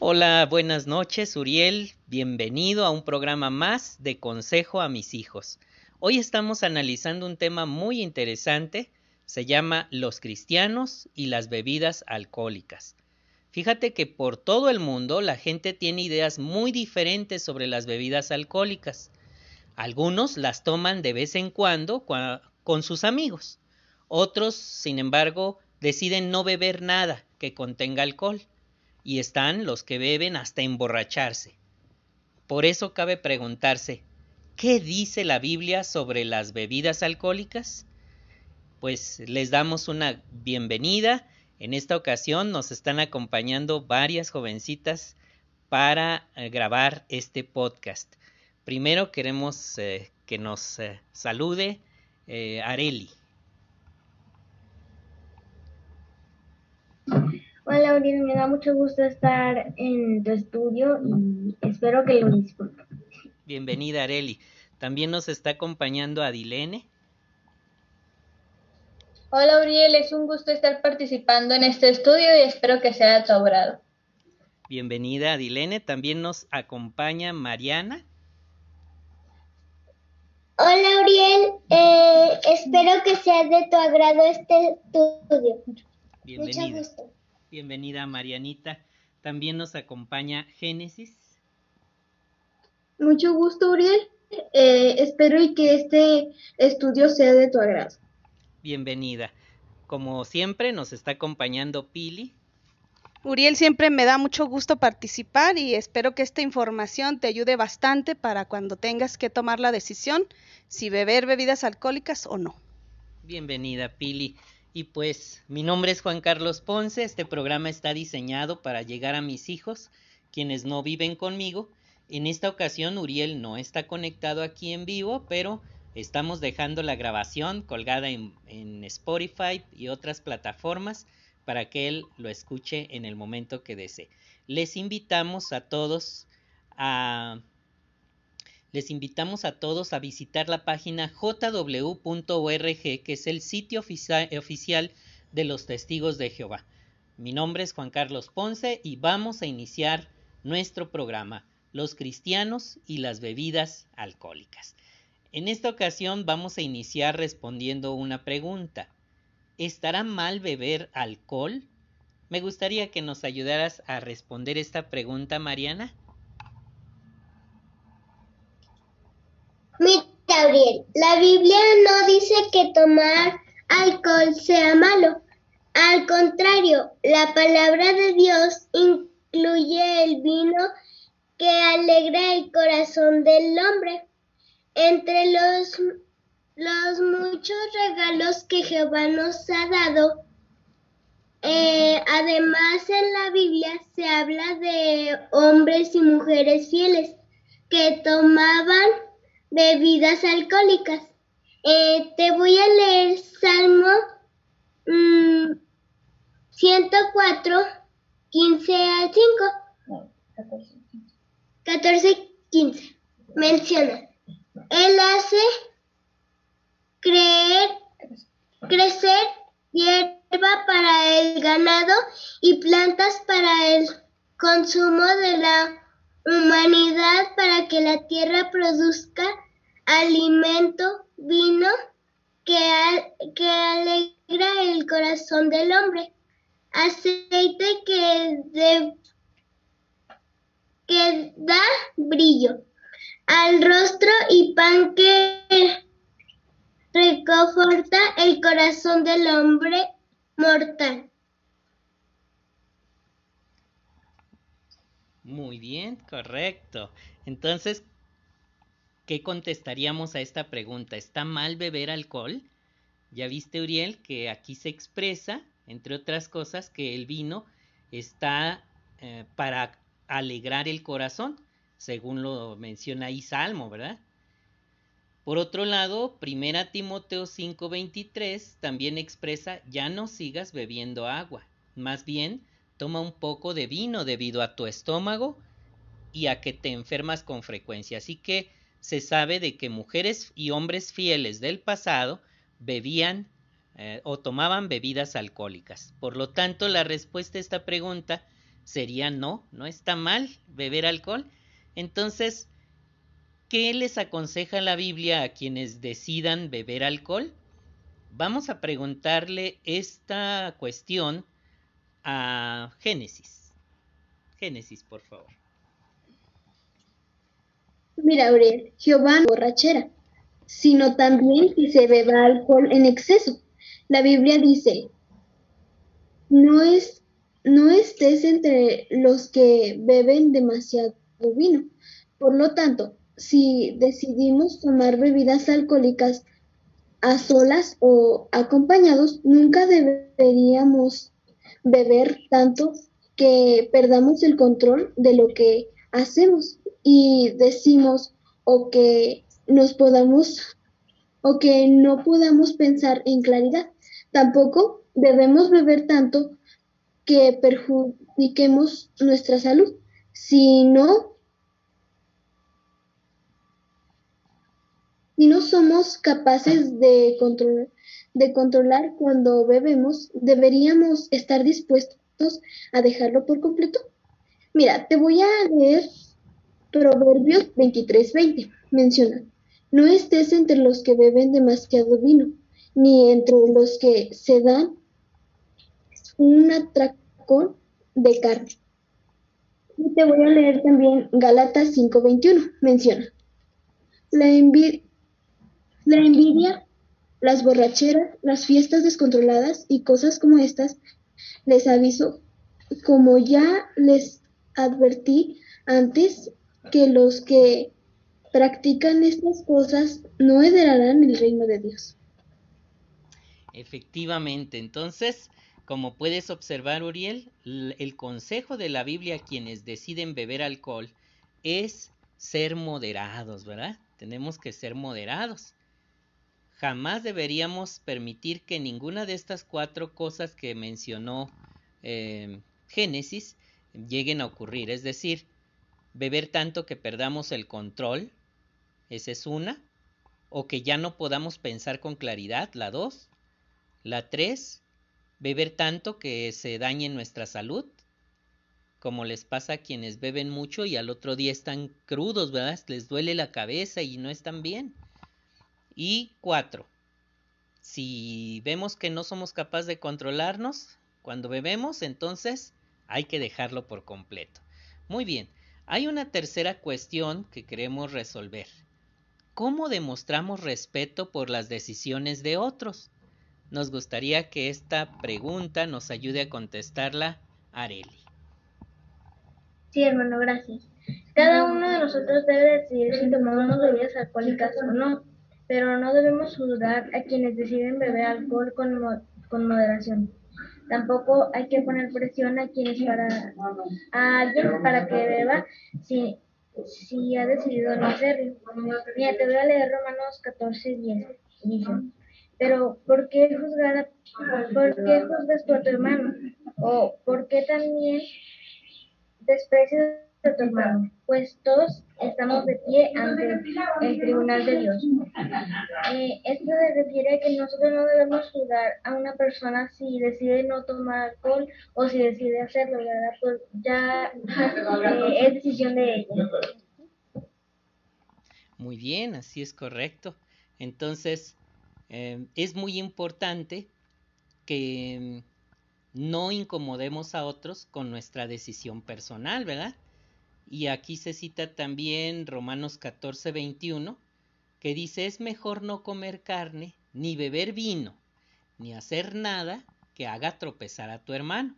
Hola, buenas noches, Uriel. Bienvenido a un programa más de Consejo a mis hijos. Hoy estamos analizando un tema muy interesante. Se llama Los cristianos y las bebidas alcohólicas. Fíjate que por todo el mundo la gente tiene ideas muy diferentes sobre las bebidas alcohólicas. Algunos las toman de vez en cuando con sus amigos. Otros, sin embargo, deciden no beber nada que contenga alcohol y están los que beben hasta emborracharse. Por eso cabe preguntarse, ¿qué dice la Biblia sobre las bebidas alcohólicas? Pues les damos una bienvenida. En esta ocasión nos están acompañando varias jovencitas para eh, grabar este podcast. Primero queremos eh, que nos eh, salude Areli. Hola, Uriel, me da mucho gusto estar en tu estudio y espero que lo disfrutes. Bienvenida, Areli. También nos está acompañando Adilene. Hola, Uriel, es un gusto estar participando en este estudio y espero que sea de tu agrado. Bienvenida, Adilene. También nos acompaña Mariana. Hola, Uriel. Eh, espero que sea de tu agrado este estudio. Bienvenida. Mucho gusto. Bienvenida Marianita. También nos acompaña Génesis. Mucho gusto, Uriel. Eh, espero y que este estudio sea de tu agrado. Bienvenida. Como siempre, nos está acompañando Pili. Uriel, siempre me da mucho gusto participar y espero que esta información te ayude bastante para cuando tengas que tomar la decisión si beber bebidas alcohólicas o no. Bienvenida, Pili. Y pues mi nombre es Juan Carlos Ponce, este programa está diseñado para llegar a mis hijos, quienes no viven conmigo. En esta ocasión Uriel no está conectado aquí en vivo, pero estamos dejando la grabación colgada en, Spotify y otras plataformas para que él lo escuche en el momento que desee. Les invitamos a todos a les invitamos a todos a visitar la página jw.org, que es el sitio oficial de los testigos de Jehová. Mi nombre es Juan Carlos Ponce y vamos a iniciar nuestro programa, Los cristianos y las bebidas alcohólicas. En esta ocasión vamos a iniciar respondiendo una pregunta. ¿Estará mal beber alcohol? Me gustaría que nos ayudaras a responder esta pregunta, Mariana. Mira, Gabriel, la Biblia no dice que tomar alcohol sea malo. Al contrario, la palabra de Dios incluye el vino que alegra el corazón del hombre. Entre los, los muchos regalos que Jehová nos ha dado, eh, además en la Biblia se habla de hombres y mujeres fieles que tomaban bebidas alcohólicas. Eh, te voy a leer Salmo 104, 15 al 5. 14, 15. Menciona. Él hace creer, crecer hierba para el ganado y plantas para el consumo de la humanidad para que la tierra produzca alimento, vino que, alegra el corazón del hombre, aceite que, que da brillo al rostro y pan que reconforta el corazón del hombre mortal. Muy bien, correcto. Entonces, ¿qué contestaríamos a esta pregunta? ¿Está mal beber alcohol? Ya viste, Uriel, que aquí se expresa, entre otras cosas, que el vino está eh, para alegrar el corazón, según lo menciona ahí Salmo, ¿verdad? Por otro lado, Primera Timoteo 5:23 también expresa, ya no sigas bebiendo agua, más bien toma un poco de vino debido a tu estómago y a que te enfermas con frecuencia. Así que se sabe de que mujeres y hombres fieles del pasado bebían eh, o tomaban bebidas alcohólicas. Por lo tanto, la respuesta a esta pregunta sería no, no está mal beber alcohol. Entonces, ¿qué les aconseja la Biblia a quienes decidan beber alcohol? Vamos a preguntarle esta cuestión a Génesis. Génesis, por favor. Mira, Aurel, Jehová no borrachera, sino también que se beba alcohol en exceso. La Biblia dice, no, es, no estés entre los que beben demasiado vino. Por lo tanto, si decidimos tomar bebidas alcohólicas a solas o acompañados, nunca deberíamos beber tanto que perdamos el control de lo que hacemos y decimos o que nos podamos o que no podamos pensar en claridad. Tampoco debemos beber tanto que perjudiquemos nuestra salud. Si no, si no somos capaces de controlar, de controlar cuando bebemos, deberíamos estar dispuestos a dejarlo por completo. Mira, te voy a leer Proverbios 23:20. Menciona, no estés entre los que beben demasiado vino, ni entre los que se dan un atracón de carne. Y te voy a leer también Galatas 5:21. Menciona, la, envidia, la envidia, las borracheras, las fiestas descontroladas y cosas como estas, les aviso, como ya les advertí antes, que los que practican estas cosas no heredarán el reino de Dios. Efectivamente, entonces, como puedes observar, Uriel, el consejo de la Biblia a quienes deciden beber alcohol es ser moderados, ¿verdad? Tenemos que ser moderados. Jamás deberíamos permitir que ninguna de estas cuatro cosas que mencionó eh, Génesis lleguen a ocurrir. Es decir, beber tanto que perdamos el control, esa es una, o que ya no podamos pensar con claridad, la dos, la tres, beber tanto que se dañe nuestra salud, como les pasa a quienes beben mucho y al otro día están crudos, ¿verdad? Les duele la cabeza y no están bien. Y cuatro, si vemos que no somos capaces de controlarnos cuando bebemos, entonces hay que dejarlo por completo. Muy bien, hay una tercera cuestión que queremos resolver. ¿Cómo demostramos respeto por las decisiones de otros? Nos gustaría que esta pregunta nos ayude a contestarla Areli. Sí, hermano, gracias. Cada uno de nosotros debe decidir si tomamos bebidas alcohólicas o no, pero no debemos juzgar a quienes deciden beber alcohol con, con moderación. Tampoco hay que poner presión a quienes para a alguien para que beba si, si ha decidido no hacerlo. Mira, te voy a leer Romanos 14, 10. Dice, pero ¿por qué juzgar a, por qué juzgas tú a tu hermano? ¿O por qué también desprecias Pues todos estamos de pie ante el tribunal de Dios. Eh, esto se refiere que nosotros no debemos juzgar a una persona si decide no tomar alcohol o si decide hacerlo, ¿verdad? Pues ya eh, es decisión de ella. Muy bien, así es correcto. Entonces, eh, es muy importante que no incomodemos a otros con nuestra decisión personal, ¿verdad? Y aquí se cita también Romanos 14, 21, que dice, es mejor no comer carne, ni beber vino, ni hacer nada que haga tropezar a tu hermano.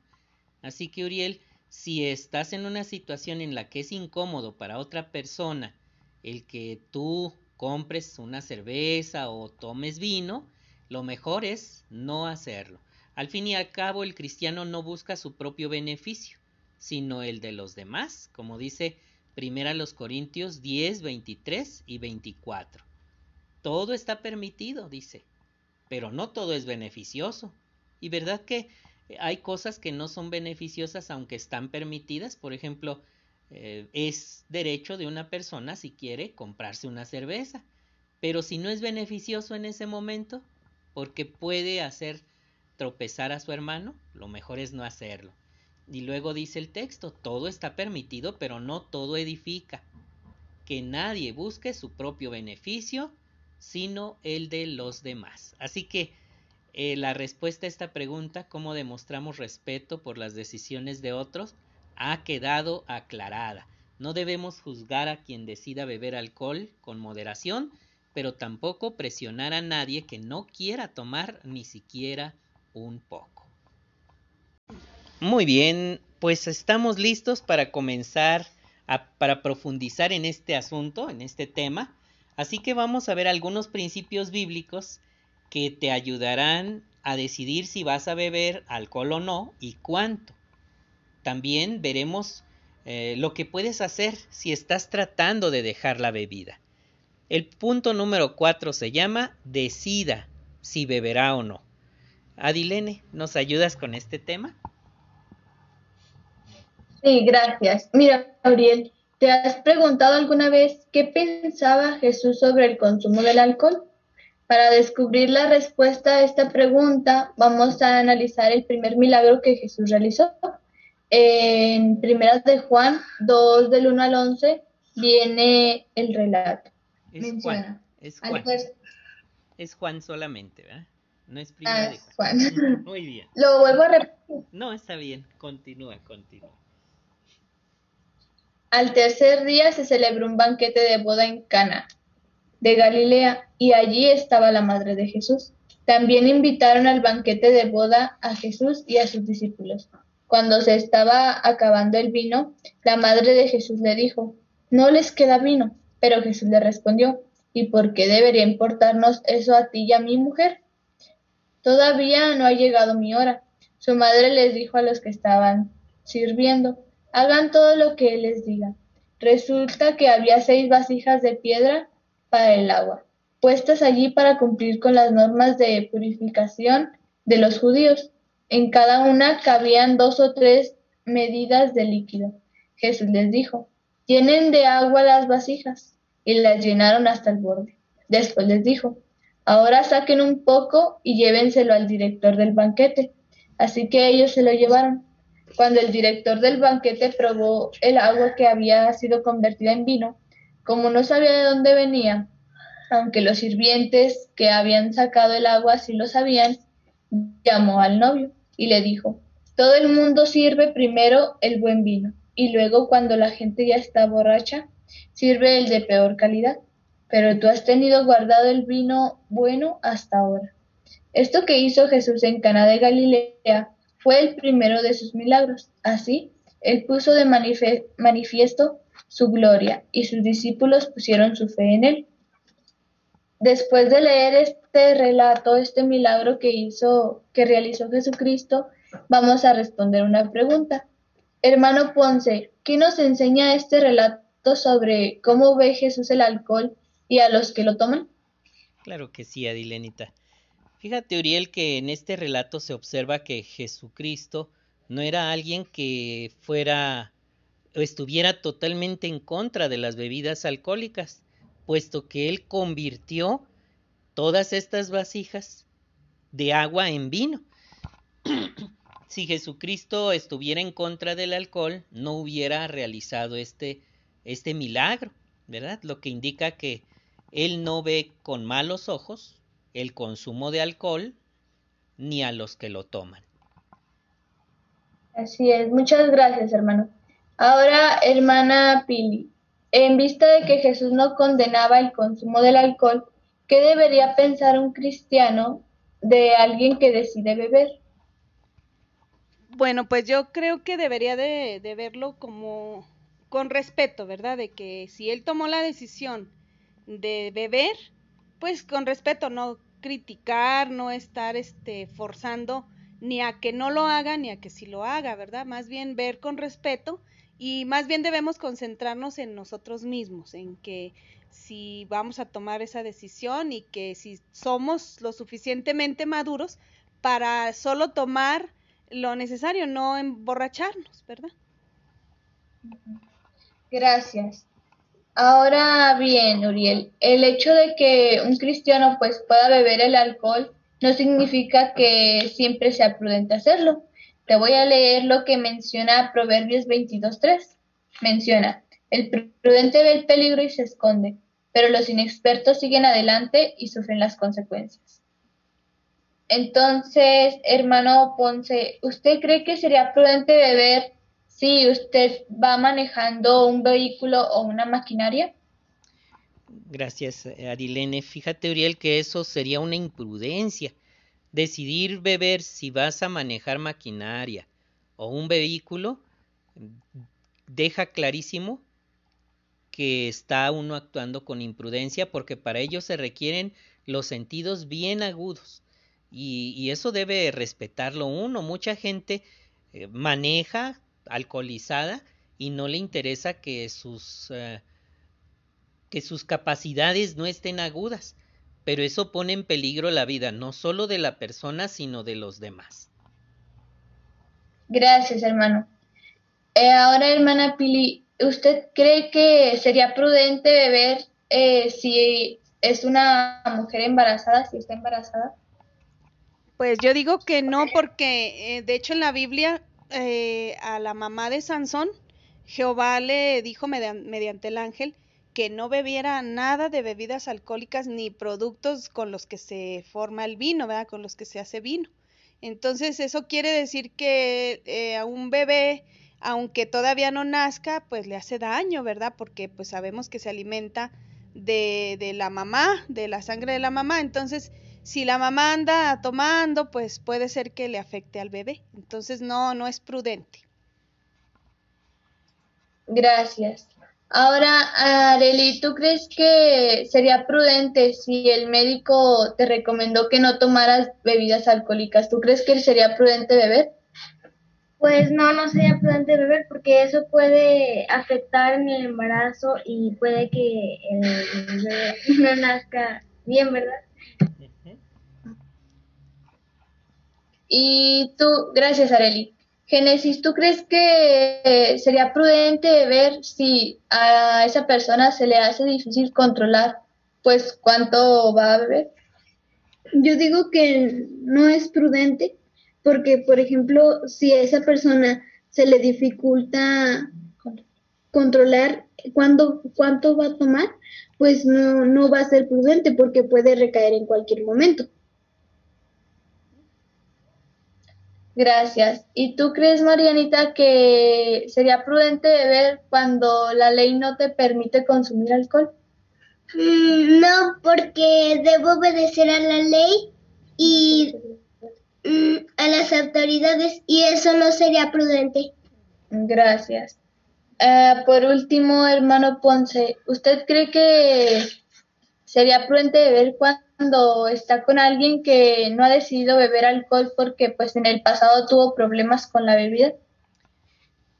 Así que, Uriel, si estás en una situación en la que es incómodo para otra persona el que tú compres una cerveza o tomes vino, lo mejor es no hacerlo. Al fin y al cabo, el cristiano no busca su propio beneficio, sino el de los demás, como dice Primera los Corintios 10, 23 y 24. Todo está permitido, dice, pero no todo es beneficioso. Y verdad que hay cosas que no son beneficiosas aunque están permitidas, por ejemplo, eh, es derecho de una persona si quiere comprarse una cerveza, pero si no es beneficioso en ese momento, porque puede hacer tropezar a su hermano, lo mejor es no hacerlo. Y luego dice el texto, todo está permitido, pero no todo edifica. Que nadie busque su propio beneficio, sino el de los demás. Así que eh, la respuesta a esta pregunta, cómo demostramos respeto por las decisiones de otros, ha quedado aclarada. No debemos juzgar a quien decida beber alcohol con moderación, pero tampoco presionar a nadie que no quiera tomar ni siquiera un poco. Muy bien, pues estamos listos para comenzar a, para profundizar en este asunto, en este tema. Así que vamos a ver algunos principios bíblicos que te ayudarán a decidir si vas a beber alcohol o no y cuánto. También veremos eh, lo que puedes hacer si estás tratando de dejar la bebida. El punto número cuatro se llama decida si beberá o no. Adilene, ¿nos ayudas con este tema? Sí, gracias. Mira, Gabriel, ¿te has preguntado alguna vez qué pensaba Jesús sobre el consumo del alcohol? Para descubrir la respuesta a esta pregunta, vamos a analizar el primer milagro que Jesús realizó. En Primeras de Juan 2 del 1 al 11 viene el relato. Es Juan. Es Juan. Es Juan solamente, ¿verdad? No es Primera ah, de Juan. Juan. Muy bien. Lo vuelvo a repetir. No, está bien. Continúa, continúa. Al tercer día se celebró un banquete de boda en Cana de Galilea, y allí estaba la madre de Jesús. También invitaron al banquete de boda a Jesús y a sus discípulos. Cuando se estaba acabando el vino, la madre de Jesús le dijo, No les queda vino. Pero Jesús le respondió, ¿Y por qué debería importarnos eso a ti y a mi mujer? Todavía no ha llegado mi hora. Su madre les dijo a los que estaban sirviendo, hagan todo lo que él les diga. Resulta que había seis vasijas de piedra para el agua, puestas allí para cumplir con las normas de purificación de los judíos. En cada una cabían dos o tres medidas de líquido. Jesús les dijo, llenen de agua las vasijas, y las llenaron hasta el borde. Después les dijo, ahora saquen un poco y llévenselo al director del banquete. Así que ellos se lo llevaron. Cuando el director del banquete probó el agua que había sido convertida en vino, como no sabía de dónde venía, aunque los sirvientes que habían sacado el agua sí lo sabían, llamó al novio y le dijo, todo el mundo sirve primero el buen vino y luego cuando la gente ya está borracha, sirve el de peor calidad. Pero tú has tenido guardado el vino bueno hasta ahora. Esto que hizo Jesús en Cana de Galilea fue el primero de sus milagros. Así, él puso de manifiesto su gloria, y sus discípulos pusieron su fe en él. Después de leer este relato, este milagro que hizo, que realizó Jesucristo, vamos a responder una pregunta. Hermano Ponce, ¿qué nos enseña este relato sobre cómo ve Jesús el alcohol y a los que lo toman? Claro que sí, Adilenita. Fíjate, Uriel, que en este relato se observa que Jesucristo no era alguien que fuera estuviera totalmente en contra de las bebidas alcohólicas, puesto que él convirtió todas estas vasijas de agua en vino. si Jesucristo estuviera en contra del alcohol, no hubiera realizado este, este milagro, ¿verdad? Lo que indica que él no ve con malos ojos el consumo de alcohol ni a los que lo toman. Así es, muchas gracias, hermano. Ahora, hermana Pili, en vista de que Jesús no condenaba el consumo del alcohol, ¿qué debería pensar un cristiano de alguien que decide beber? Bueno, pues yo creo que debería de, verlo como con respeto, ¿verdad? De que si él tomó la decisión de beber, pues con respeto, no criticar, no estar este forzando ni a que no lo haga ni a que sí lo haga, ¿verdad? Más bien ver con respeto y más bien debemos concentrarnos en nosotros mismos, en que si vamos a tomar esa decisión y que si somos lo suficientemente maduros para solo tomar lo necesario, no emborracharnos, ¿verdad? Gracias. Ahora bien, Uriel, el hecho de que un cristiano pues pueda beber el alcohol no significa que siempre sea prudente hacerlo. Te voy a leer lo que menciona Proverbios 22.3. Menciona, el prudente ve el peligro y se esconde, pero los inexpertos siguen adelante y sufren las consecuencias. Entonces, hermano Ponce, ¿usted cree que sería prudente beber si usted va manejando un vehículo o una maquinaria? Gracias, Arilene. Fíjate, Uriel, que eso sería una imprudencia. Decidir beber si vas a manejar maquinaria o un vehículo deja clarísimo que está uno actuando con imprudencia porque para ello se requieren los sentidos bien agudos y, eso debe respetarlo uno. Mucha gente eh, maneja alcoholizada y no le interesa que sus eh, que sus capacidades no estén agudas, pero eso pone en peligro la vida no solo de la persona, sino de los demás. Gracias, hermano. Eh, ahora, hermana Pili, ¿usted cree que sería prudente beber si es una mujer embarazada, si está embarazada? Pues yo digo que no, porque eh, de hecho en la Biblia eh, a la mamá de Sansón, Jehová le dijo mediante el ángel que no bebiera nada de bebidas alcohólicas ni productos con los que se forma el vino, ¿verdad? Con los que se hace vino. Entonces eso quiere decir que eh, a un bebé, aunque todavía no nazca, pues le hace daño, ¿verdad? Porque pues sabemos que se alimenta de, de la mamá, de la sangre de la mamá. Entonces si la mamá anda tomando, pues puede ser que le afecte al bebé. Entonces no, no es prudente. Gracias. Ahora, Areli, ¿tú crees que sería prudente si el médico te recomendó que no tomaras bebidas alcohólicas? ¿Tú crees que sería prudente beber? Pues no, no sería prudente beber porque eso puede afectar mi embarazo y puede que el bebé no nazca bien, ¿verdad? Y tú, gracias Areli. Génesis, ¿tú crees que sería prudente ver si a esa persona se le hace difícil controlar, pues, cuánto va a beber? Yo digo que no es prudente porque, por ejemplo, si a esa persona se le dificulta controlar cuándo, cuánto va a tomar, pues no, no va a ser prudente porque puede recaer en cualquier momento. Gracias. ¿Y tú crees, Marianita, que sería prudente beber cuando la ley no te permite consumir alcohol? Mm, no, porque debo obedecer a la ley y mm, a las autoridades y eso no sería prudente. Gracias. Eh, por último, hermano Ponce, ¿usted cree que sería prudente beber cuando está con alguien que no ha decidido beber alcohol porque pues en el pasado tuvo problemas con la bebida?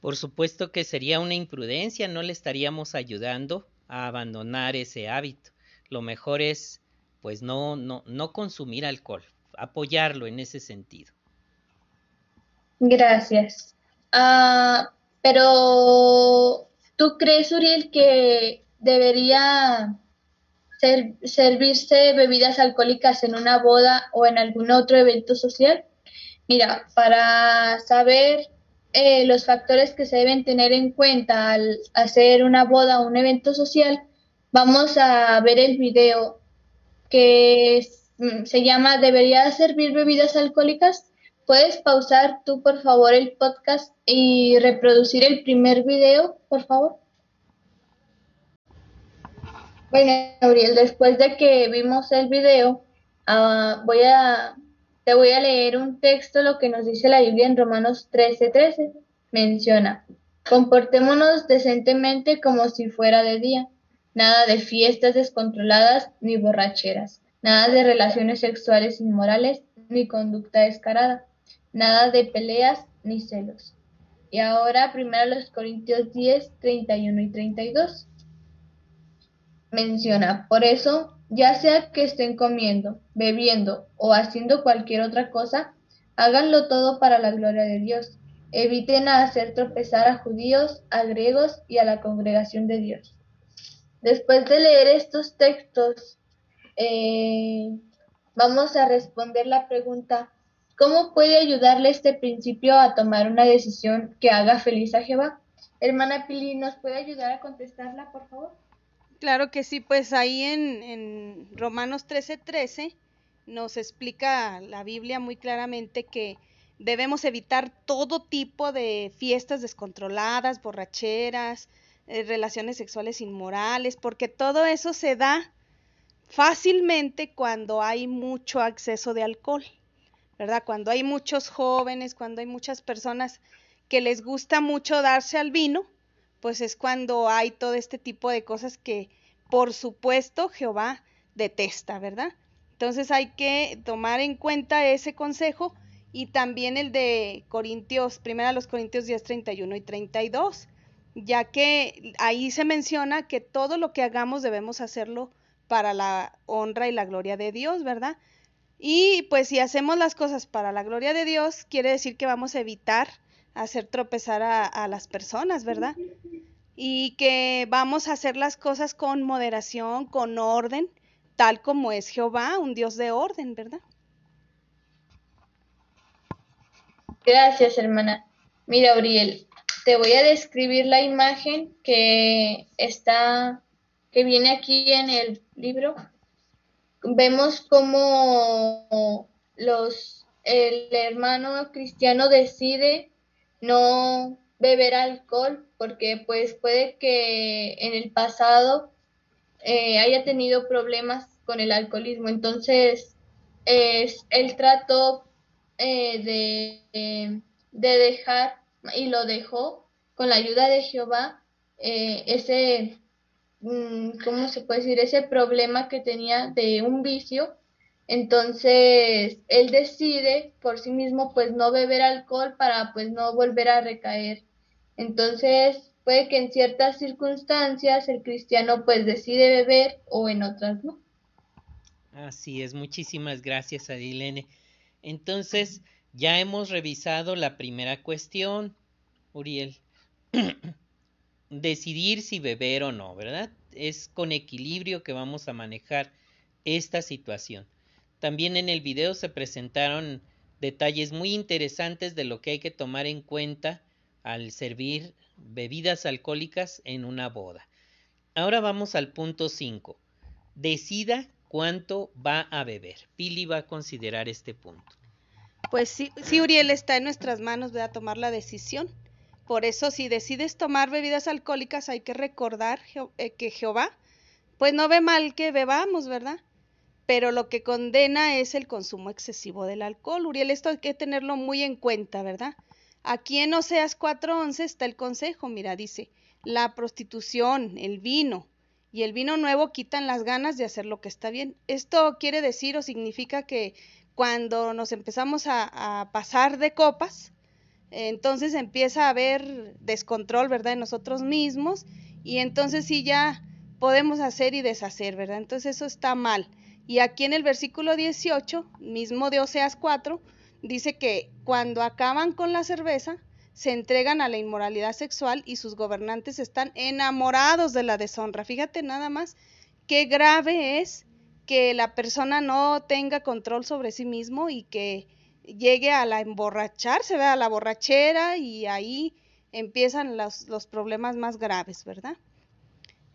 Por supuesto que sería una imprudencia, no le estaríamos ayudando a abandonar ese hábito. Lo mejor es pues no no no consumir alcohol, apoyarlo en ese sentido. Gracias. Ah, pero ¿tú crees, Uriel, que debería servirse bebidas alcohólicas en una boda o en algún otro evento social? Mira, para saber eh, los factores que se deben tener en cuenta al hacer una boda o un evento social, vamos a ver el video que mm, se llama ¿Debería servir bebidas alcohólicas? ¿Puedes pausar tú, por favor, el podcast y reproducir el primer video, por favor? Bueno, Gabriel, después de que vimos el video, uh, voy a, te voy a leer un texto, lo que nos dice la Biblia en Romanos 13:13. 13. Menciona, comportémonos decentemente como si fuera de día, nada de fiestas descontroladas ni borracheras, nada de relaciones sexuales inmorales ni conducta descarada, nada de peleas ni celos. Y ahora primero los Corintios 10, 31 y 32 menciona. Por eso, ya sea que estén comiendo, bebiendo o haciendo cualquier otra cosa, háganlo todo para la gloria de Dios. Eviten hacer tropezar a judíos, a griegos y a la congregación de Dios. Después de leer estos textos, eh, vamos a responder la pregunta, ¿Cómo puede ayudarle este principio a tomar una decisión que haga feliz a Jehová? Hermana Pili, ¿nos puede ayudar a contestarla, por favor? Claro que sí, pues ahí en, en Romanos 13:13 13, nos explica la Biblia muy claramente que debemos evitar todo tipo de fiestas descontroladas, borracheras, eh, relaciones sexuales inmorales, porque todo eso se da fácilmente cuando hay mucho acceso de alcohol, ¿verdad? Cuando hay muchos jóvenes, cuando hay muchas personas que les gusta mucho darse al vino, pues es cuando hay todo este tipo de cosas que por supuesto Jehová detesta, ¿verdad? Entonces hay que tomar en cuenta ese consejo y también el de Corintios, primera los Corintios 10, 31 y 32, ya que ahí se menciona que todo lo que hagamos debemos hacerlo para la honra y la gloria de Dios, ¿verdad? Y pues si hacemos las cosas para la gloria de Dios, quiere decir que vamos a evitar hacer tropezar a, a las personas, ¿verdad? Y que vamos a hacer las cosas con moderación, con orden, tal como es Jehová, un Dios de orden, ¿verdad? Gracias, hermana. Mira, Uriel, te voy a describir la imagen que está, que viene aquí en el libro. Vemos cómo los, el hermano cristiano decide no beber alcohol porque pues puede que en el pasado eh, haya tenido problemas con el alcoholismo. Entonces, es el trato eh, de, de, dejar y lo dejó con la ayuda de Jehová eh, ese, mm, ¿cómo se puede decir? Ese problema que tenía de un vicio. Entonces, él decide por sí mismo pues no beber alcohol para pues no volver a recaer. Entonces, puede que en ciertas circunstancias el cristiano pues decide beber o en otras no. Así es, muchísimas gracias Adilene. Entonces, ya hemos revisado la primera cuestión, Uriel. Decidir si beber o no, ¿verdad? Es con equilibrio que vamos a manejar esta situación. También en el video se presentaron detalles muy interesantes de lo que hay que tomar en cuenta al servir bebidas alcohólicas en una boda. Ahora vamos al punto 5. Decida cuánto va a beber. Pili va a considerar este punto. Pues sí, sí, Uriel, está en nuestras manos de tomar la decisión. Por eso, si decides tomar bebidas alcohólicas, hay que recordar eh, que Jehová, pues no ve mal que bebamos, ¿verdad? Pero lo que condena es el consumo excesivo del alcohol. Uriel, esto hay que tenerlo muy en cuenta, ¿verdad? Aquí en Oseas 4.11 está el consejo, mira, dice, la prostitución, el vino, y el vino nuevo quitan las ganas de hacer lo que está bien. Esto quiere decir o significa que cuando nos empezamos a, pasar de copas, entonces empieza a haber descontrol, ¿verdad?, en nosotros mismos y entonces sí ya podemos hacer y deshacer, ¿verdad? Entonces eso está mal. Y aquí en el versículo 18, mismo de Oseas 4, dice que cuando acaban con la cerveza, se entregan a la inmoralidad sexual y sus gobernantes están enamorados de la deshonra. Fíjate nada más qué grave es que la persona no tenga control sobre sí mismo y que llegue a la emborracharse, a la borrachera y ahí empiezan los problemas más graves, ¿verdad?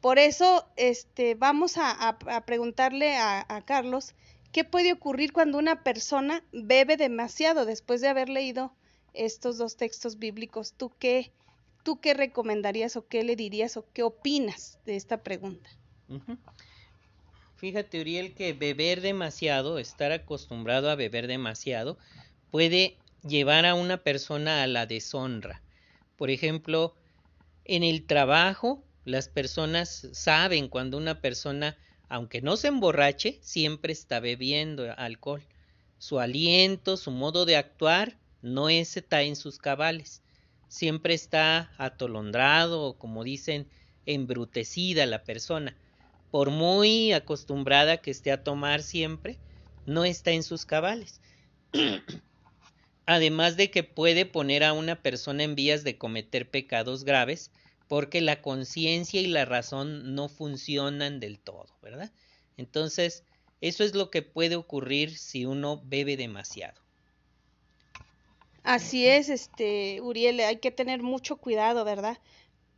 Por eso, este, vamos a, preguntarle a, a Carlos qué puede ocurrir cuando una persona bebe demasiado después de haber leído estos dos textos bíblicos, ¿tú qué, tú qué recomendarías o qué le dirías o qué opinas de esta pregunta? Fíjate, Uriel, que beber demasiado, estar acostumbrado a beber demasiado, puede llevar a una persona a la deshonra. Por ejemplo, en el trabajo, las personas saben cuando una persona, aunque no se emborrache, siempre está bebiendo alcohol. Su aliento, su modo de actuar no está en sus cabales. Siempre está atolondrado o, como dicen, embrutecida la persona. Por muy acostumbrada que esté a tomar siempre, no está en sus cabales. Además de que puede poner a una persona en vías de cometer pecados graves porque la conciencia y la razón no funcionan del todo, ¿verdad? Entonces, eso es lo que puede ocurrir si uno bebe demasiado. Así es, este, Uriel, hay que tener mucho cuidado, ¿verdad?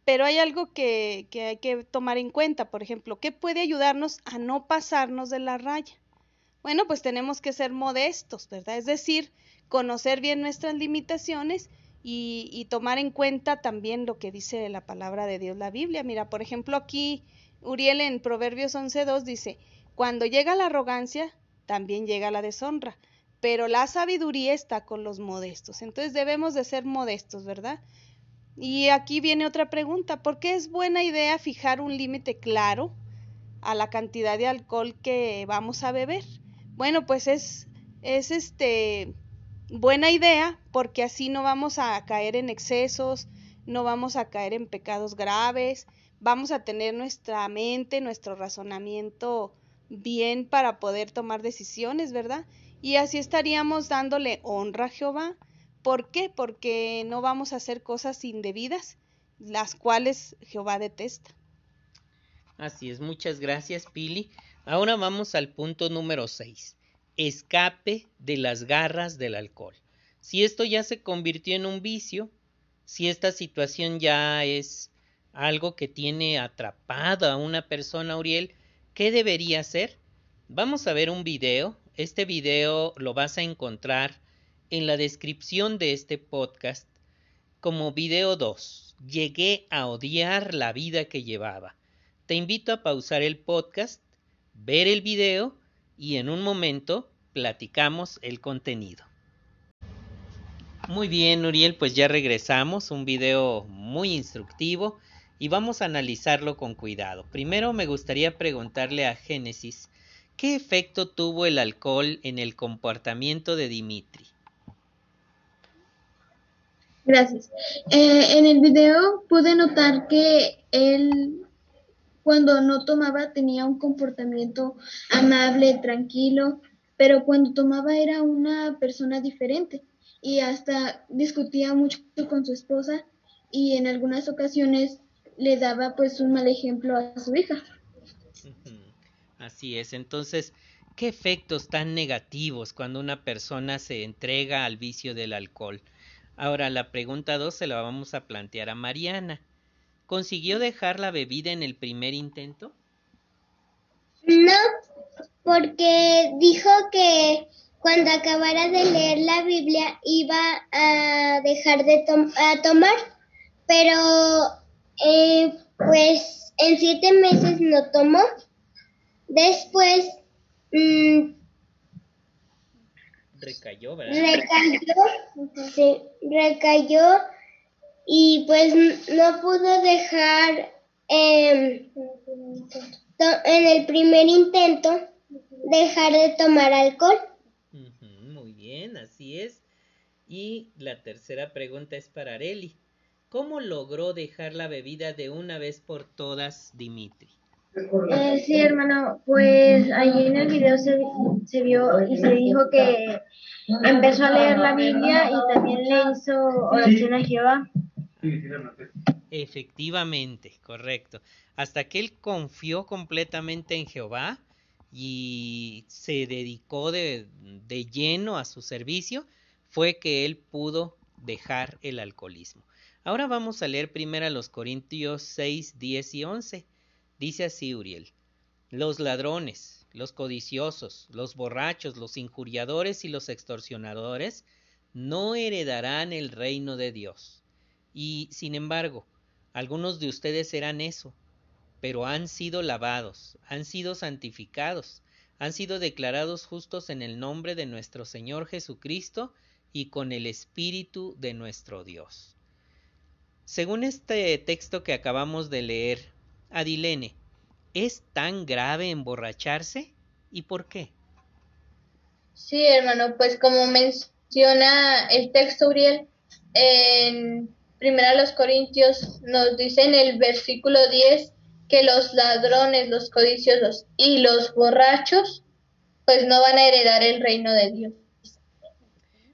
Pero hay algo que, que hay que tomar en cuenta, por ejemplo, ¿qué puede ayudarnos a no pasarnos de la raya? Bueno, pues tenemos que ser modestos, ¿verdad? Es decir, conocer bien nuestras limitaciones y, tomar en cuenta también lo que dice la palabra de Dios, la Biblia. Mira, por ejemplo, aquí Uriel en Proverbios 11.2 dice, cuando llega la arrogancia, también llega la deshonra, pero la sabiduría está con los modestos. Entonces debemos de ser modestos, ¿verdad? Y aquí viene otra pregunta, ¿por qué es buena idea fijar un límite claro a la cantidad de alcohol que vamos a beber? Bueno, pues es, es este buena idea porque así no vamos a caer en excesos, no vamos a caer en pecados graves, vamos a tener nuestra mente, nuestro razonamiento bien para poder tomar decisiones, ¿verdad? Y así estaríamos dándole honra a Jehová. ¿Por qué? Porque no vamos a hacer cosas indebidas, las cuales Jehová detesta. Así es, muchas gracias, Pili. Ahora vamos al punto número 6. Escape de las garras del alcohol. Si esto ya se convirtió en un vicio, si esta situación ya es algo que tiene atrapada a una persona, Uriel, ¿qué debería hacer? Vamos a ver un video. Este video lo vas a encontrar en la descripción de este podcast como video 2. Llegué a odiar la vida que llevaba. Te invito a pausar el podcast, ver el video y en un momento platicamos el contenido. Muy bien, Uriel, pues ya regresamos. Un video muy instructivo y vamos a analizarlo con cuidado. Primero me gustaría preguntarle a Génesis, ¿qué efecto tuvo el alcohol en el comportamiento de Dimitri? Gracias. Eh, en el video pude notar que él cuando no tomaba tenía un comportamiento amable, tranquilo, pero cuando tomaba era una persona diferente y hasta discutía mucho con su esposa y en algunas ocasiones le daba pues un mal ejemplo a su hija. Así es, entonces, ¿qué efectos tan negativos cuando una persona se entrega al vicio del alcohol? Ahora la pregunta dos se la vamos a plantear a Mariana. ¿Consiguió dejar la bebida en el primer intento? No, porque dijo que cuando acabara de leer la Biblia iba a dejar de a tomar, pero eh, pues en siete meses no tomó. Después mmm, recayó, ¿verdad? Recayó, sí, recayó y pues no pudo dejar eh, en el primer intento dejar de tomar alcohol. Muy bien, así es. Y la tercera pregunta es para Areli. ¿Cómo logró dejar la bebida de una vez por todas Dimitri? Eh, sí, hermano, pues allí en el video se, se, vio y se dijo que empezó a leer la Biblia y también le hizo oración a Jehová. Efectivamente, correcto. Hasta que él confió completamente en Jehová y se dedicó de, de lleno a su servicio, fue que él pudo dejar el alcoholismo. Ahora vamos a leer primero a los Corintios 6, 10 y 11. Dice así Uriel, los ladrones, los codiciosos, los borrachos, los injuriadores y los extorsionadores no heredarán el reino de Dios. Y, sin embargo, algunos de ustedes eran eso, pero han sido lavados, han sido santificados, han sido declarados justos en el nombre de nuestro Señor Jesucristo y con el Espíritu de nuestro Dios. Según este texto que acabamos de leer, Adilene, ¿es tan grave emborracharse? ¿Y por qué? Sí, hermano, pues como menciona el texto Uriel, en Primera los Corintios nos dice en el versículo 10 que los ladrones, los codiciosos y los borrachos pues no van a heredar el reino de Dios.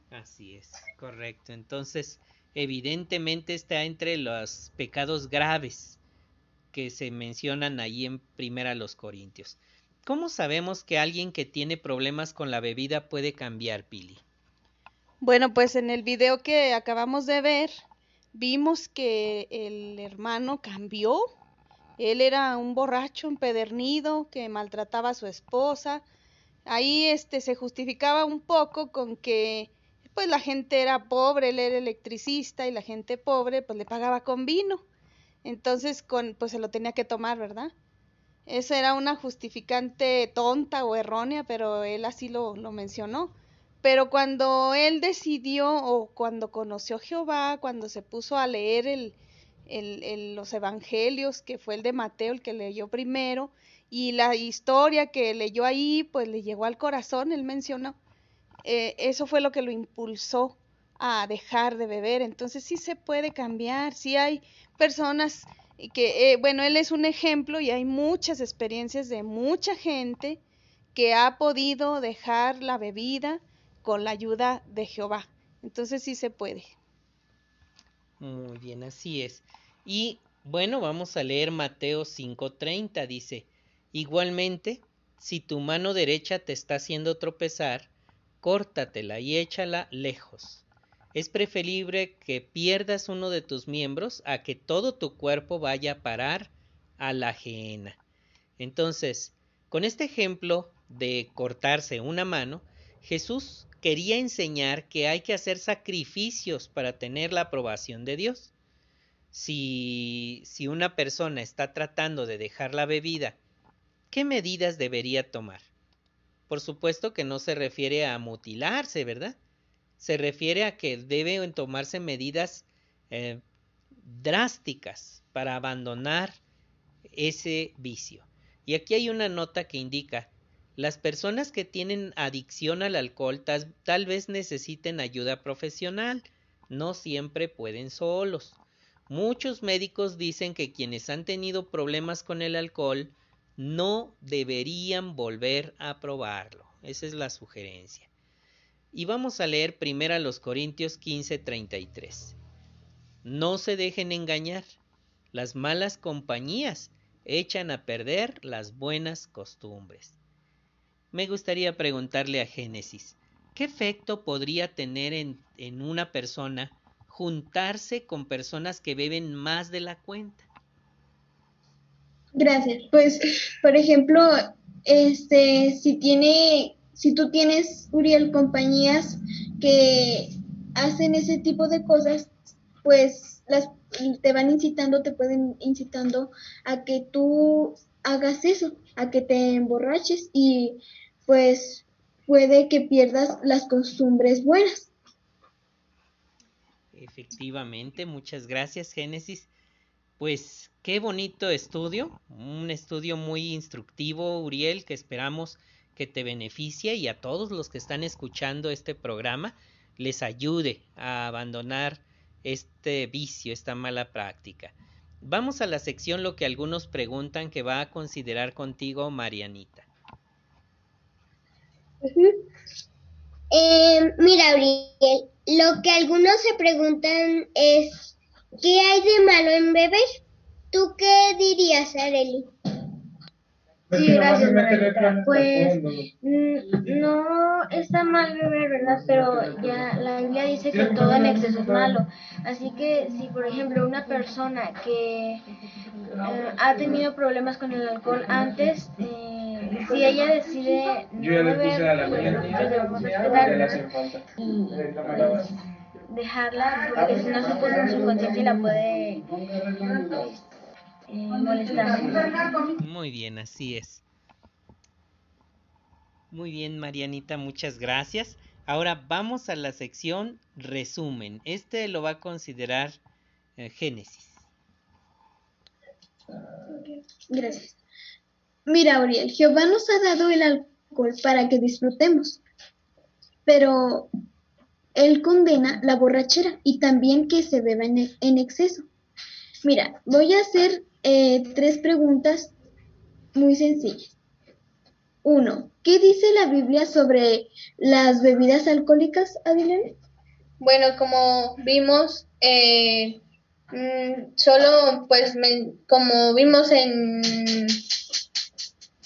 Así es, correcto. Entonces, evidentemente está entre los pecados graves que se mencionan ahí en Primera los Corintios. ¿Cómo sabemos que alguien que tiene problemas con la bebida puede cambiar, Pili? Bueno, pues en el video que acabamos de ver, vimos que el hermano cambió. Él era un borracho empedernido que maltrataba a su esposa. Ahí este se justificaba un poco con que pues la gente era pobre, él era electricista y la gente pobre pues le pagaba con vino. Entonces con pues se lo tenía que tomar, ¿verdad? Esa era una justificante tonta o errónea, pero él así lo, lo mencionó. Pero cuando él decidió o cuando conoció a Jehová, cuando se puso a leer los evangelios, que fue el de Mateo, el que leyó primero, y la historia que leyó ahí, pues le llegó al corazón, él mencionó, eh, eso fue lo que lo impulsó a dejar de beber. Entonces sí se puede cambiar, sí hay personas que, eh, bueno, él es un ejemplo y hay muchas experiencias de mucha gente que ha podido dejar la bebida con la ayuda de Jehová. Entonces sí se puede. Muy bien, así es. Y bueno, vamos a leer Mateo 5:30. Dice, igualmente, si tu mano derecha te está haciendo tropezar, córtatela y échala lejos. Es preferible que pierdas uno de tus miembros a que todo tu cuerpo vaya a parar a la ajena. Entonces, con este ejemplo de cortarse una mano, Jesús quería enseñar que hay que hacer sacrificios para tener la aprobación de Dios. Si, si una persona está tratando de dejar la bebida, ¿qué medidas debería tomar? Por supuesto que no se refiere a mutilarse, ¿verdad? Se refiere a que deben tomarse medidas eh, drásticas para abandonar ese vicio. Y aquí hay una nota que indica las personas que tienen adicción al alcohol tal, vez necesiten ayuda profesional, no siempre pueden solos. Muchos médicos dicen que quienes han tenido problemas con el alcohol no deberían volver a probarlo. Esa es la sugerencia. Y vamos a leer primero a los Corintios 15:33. No se dejen engañar. Las malas compañías echan a perder las buenas costumbres me gustaría preguntarle a Génesis, ¿qué efecto podría tener en, en una persona juntarse con personas que beben más de la cuenta? Gracias. Pues, por ejemplo, este, si tiene, si tú tienes, Uriel, compañías que hacen ese tipo de cosas, pues las te van incitando, te pueden incitando a que tú hagas eso, a que te emborraches y pues puede que pierdas las costumbres buenas. Efectivamente, muchas gracias Génesis. Pues qué bonito estudio, un estudio muy instructivo, Uriel, que esperamos que te beneficie y a todos los que están escuchando este programa les ayude a abandonar este vicio, esta mala práctica. Vamos a la sección lo que algunos preguntan que va a considerar contigo Marianita. Eh, mira, Auriel, lo que algunos se preguntan es, ¿qué hay de malo en beber? ¿Tú qué dirías, Areli? Sí, gracias, Pues mm, no está mal beber, ¿verdad? Pero ya la Biblia dice que todo en exceso es malo. Así que si, por ejemplo, una persona que eh, ha tenido problemas con el alcohol antes, eh, si ella decide no beber, pues debemos respetarla y pues, dejarla, porque si no se pone en su conciencia y la puede muy bien, así es. Muy bien, Marianita, muchas gracias. Ahora vamos a la sección resumen. Este lo va a considerar eh, Génesis. Gracias. Mira, Auriel, Jehová nos ha dado el alcohol para que disfrutemos, pero Él condena la borrachera y también que se beba en, en exceso. Mira, voy a hacer eh, tres preguntas muy sencillas. Uno, ¿qué dice la Biblia sobre las bebidas alcohólicas, Adilene? Bueno, como vimos, eh, mm, solo pues como vimos en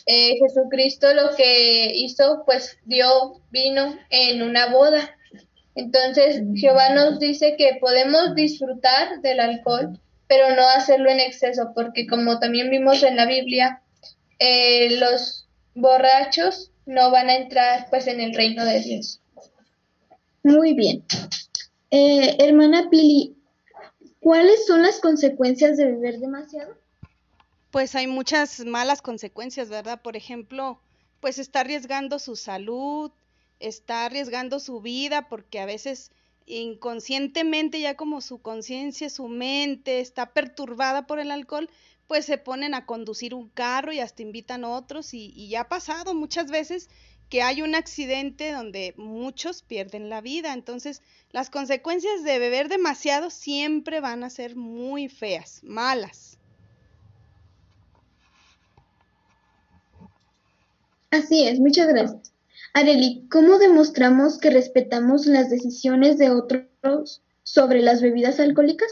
eh, Jesucristo lo que hizo, pues dio vino en una boda. Entonces, Jehová nos dice que podemos disfrutar del alcohol, pero no hacerlo en exceso, porque como también vimos en la Biblia, eh, los borrachos no van a entrar pues en el reino de Dios. Muy bien. Eh, hermana Pili, ¿cuáles son las consecuencias de beber demasiado? Pues hay muchas malas consecuencias, ¿verdad? Por ejemplo, pues está arriesgando su salud, está arriesgando su vida porque a veces inconscientemente ya como su conciencia, su mente está perturbada por el alcohol, pues se ponen a conducir un carro y hasta invitan a otros y, y ya ha pasado muchas veces que hay un accidente donde muchos pierden la vida. Entonces, las consecuencias de beber demasiado siempre van a ser muy feas, malas. Así es, muchas gracias. Areli, ¿cómo demostramos que respetamos las decisiones de otros sobre las bebidas alcohólicas?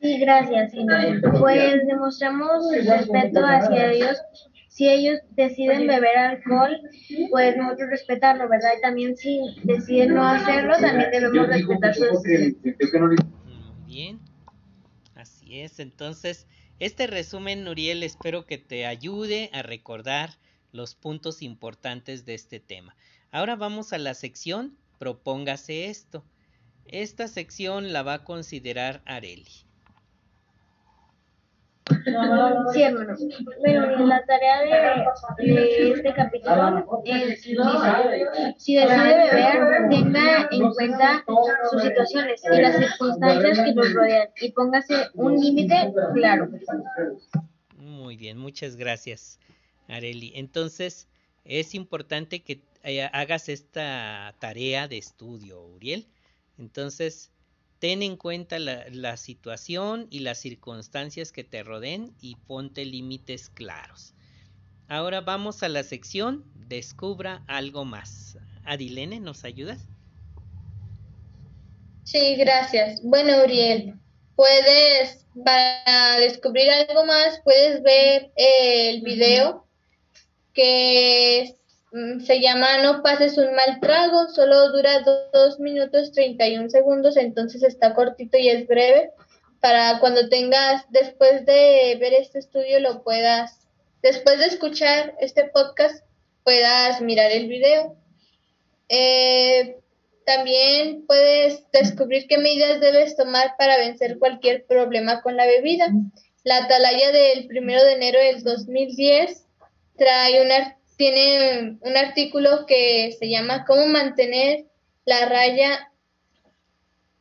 Sí, gracias. Pues demostramos respeto hacia ellos. Si ellos deciden beber alcohol, pues nosotros respetarlo, ¿verdad? Y también si deciden no hacerlo, también debemos respetar su decisión. Bien, así es. Entonces, este resumen, Nuriel, espero que te ayude a recordar los puntos importantes de este tema. Ahora vamos a la sección Propóngase esto. Esta sección la va a considerar Areli. Sí, hermano. Bueno, la tarea de, este capítulo es, dice, si decide beber, tenga en cuenta sus situaciones y las circunstancias que nos rodean y póngase un límite claro. Muy bien, muchas gracias. Areli. Entonces, es importante que eh, hagas esta tarea de estudio, Uriel. Entonces, ten en cuenta la, la, situación y las circunstancias que te rodeen y ponte límites claros. Ahora vamos a la sección Descubra algo más. Adilene, ¿nos ayudas? Sí, gracias. Bueno, Uriel, puedes, para descubrir algo más, puedes ver el video que mm, se llama No pases un mal trago, solo dura 2 minutos 31 segundos, entonces está cortito y es breve para cuando tengas, después de ver este estudio, lo puedas, después de escuchar este podcast, puedas mirar el video. Eh, también puedes descubrir qué medidas debes tomar para vencer cualquier problema con la bebida. La atalaya del primero de enero del 2010 trae una, tiene un artículo que se llama Cómo mantener la raya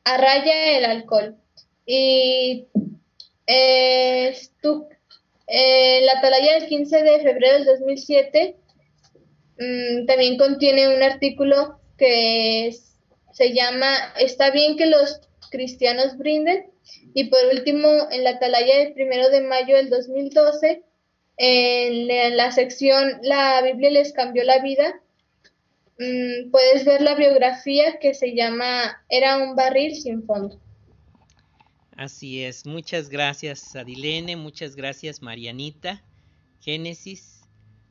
a raya el alcohol. Y eh, la atalaya del 15 de febrero del 2007 mm, también contiene un artículo que se llama Está bien que los cristianos brinden. Y por último, en la atalaya del primero de mayo del 2012 en la sección La Biblia les cambió la vida, mm, puedes ver la biografía que se llama Era un barril sin fondo. Así es, muchas gracias Adilene, muchas gracias Marianita, Génesis,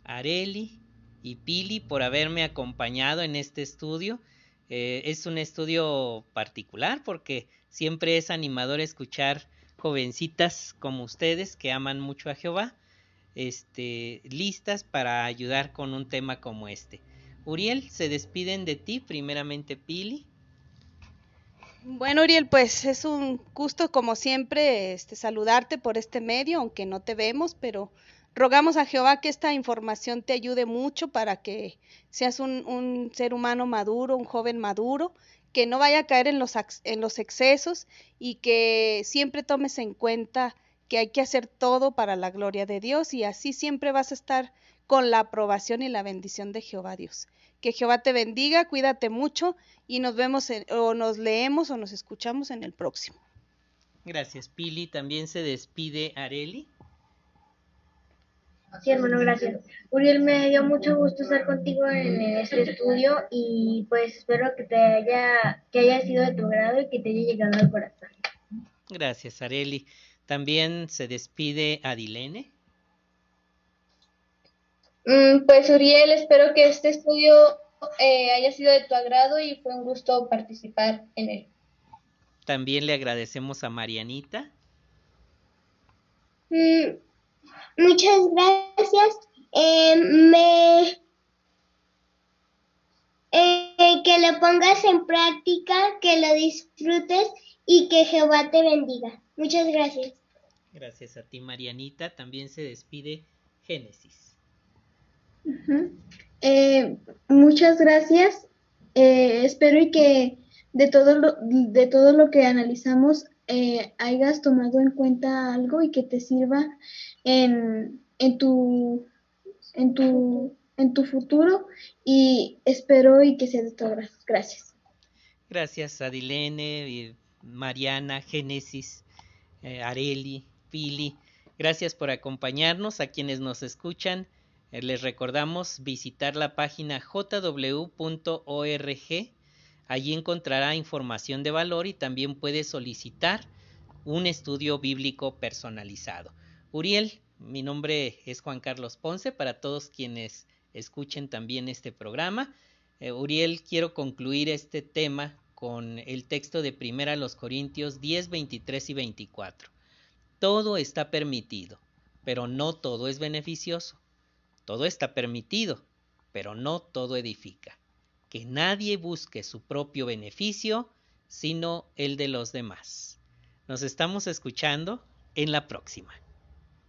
Areli y Pili por haberme acompañado en este estudio. Eh, es un estudio particular porque siempre es animador escuchar jovencitas como ustedes que aman mucho a Jehová este, listas para ayudar con un tema como este. Uriel, se despiden de ti, primeramente Pili. Bueno, Uriel, pues es un gusto como siempre este, saludarte por este medio, aunque no te vemos, pero rogamos a Jehová que esta información te ayude mucho para que seas un, un ser humano maduro, un joven maduro, que no vaya a caer en los, en los excesos y que siempre tomes en cuenta que hay que hacer todo para la gloria de Dios y así siempre vas a estar con la aprobación y la bendición de Jehová Dios. Que Jehová te bendiga, cuídate mucho y nos vemos o nos leemos o nos escuchamos en el próximo. Gracias, Pili. También se despide Areli. Sí, hermano, gracias. Uriel, me dio mucho gusto estar contigo en este estudio y pues espero que te haya, que haya sido de tu grado y que te haya llegado al corazón. Gracias, Areli. También se despide Adilene. Mm, pues Uriel, espero que este estudio eh, haya sido de tu agrado y fue un gusto participar en él. También le agradecemos a Marianita. Mm, muchas gracias. Eh, me eh, que lo pongas en práctica, que lo disfrutes y que Jehová te bendiga. Muchas gracias. Gracias a ti, Marianita. También se despide Génesis. Eh, muchas gracias. Eh, espero y que de todo lo, de todo lo que analizamos eh, hayas tomado en cuenta algo y que te sirva en, en tu en tu en tu futuro y espero y que sea de todo gracias. Gracias Adilene, Mariana, Génesis, Areli, Pili. Gracias por acompañarnos a quienes nos escuchan. Eh, les recordamos visitar la página jw.org. Allí encontrará información de valor y también puede solicitar un estudio bíblico personalizado. Uriel, mi nombre es Juan Carlos Ponce para todos quienes escuchen también este programa. Eh, Uriel, quiero concluir este tema con el texto de Primera los Corintios 10, 23 y 24. Todo está permitido, pero no todo es beneficioso. Todo está permitido, pero no todo edifica. Que nadie busque su propio beneficio, sino el de los demás. Nos estamos escuchando en la próxima.